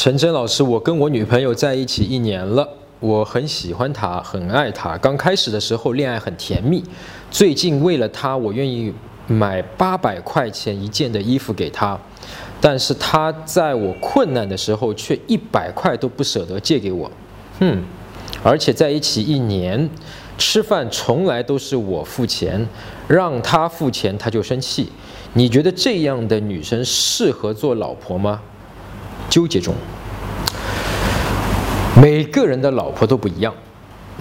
陈真老师，我跟我女朋友在一起一年了，我很喜欢她，很爱她。刚开始的时候恋爱很甜蜜，最近为了她，我愿意买八百块钱一件的衣服给她，但是她在我困难的时候却一百块都不舍得借给我。哼，而且在一起一年，吃饭从来都是我付钱，让她付钱她就生气。你觉得这样的女生适合做老婆吗？纠结中，每个人的老婆都不一样，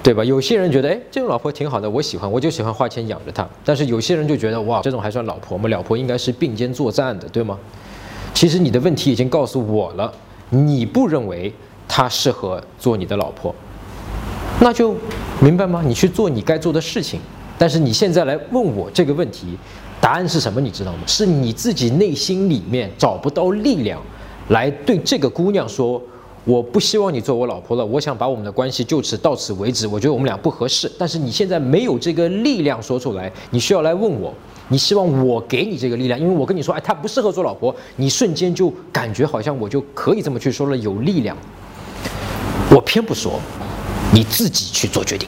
对吧？有些人觉得，哎，这种老婆挺好的，我喜欢，我就喜欢花钱养着她。但是有些人就觉得，哇，这种还算老婆吗？老婆应该是并肩作战的，对吗？其实你的问题已经告诉我了，你不认为她适合做你的老婆，那就明白吗？你去做你该做的事情。但是你现在来问我这个问题，答案是什么？你知道吗？是你自己内心里面找不到力量。来对这个姑娘说，我不希望你做我老婆了，我想把我们的关系就此到此为止。我觉得我们俩不合适，但是你现在没有这个力量说出来，你需要来问我，你希望我给你这个力量，因为我跟你说，哎，她不适合做老婆，你瞬间就感觉好像我就可以这么去说了，有力量。我偏不说，你自己去做决定。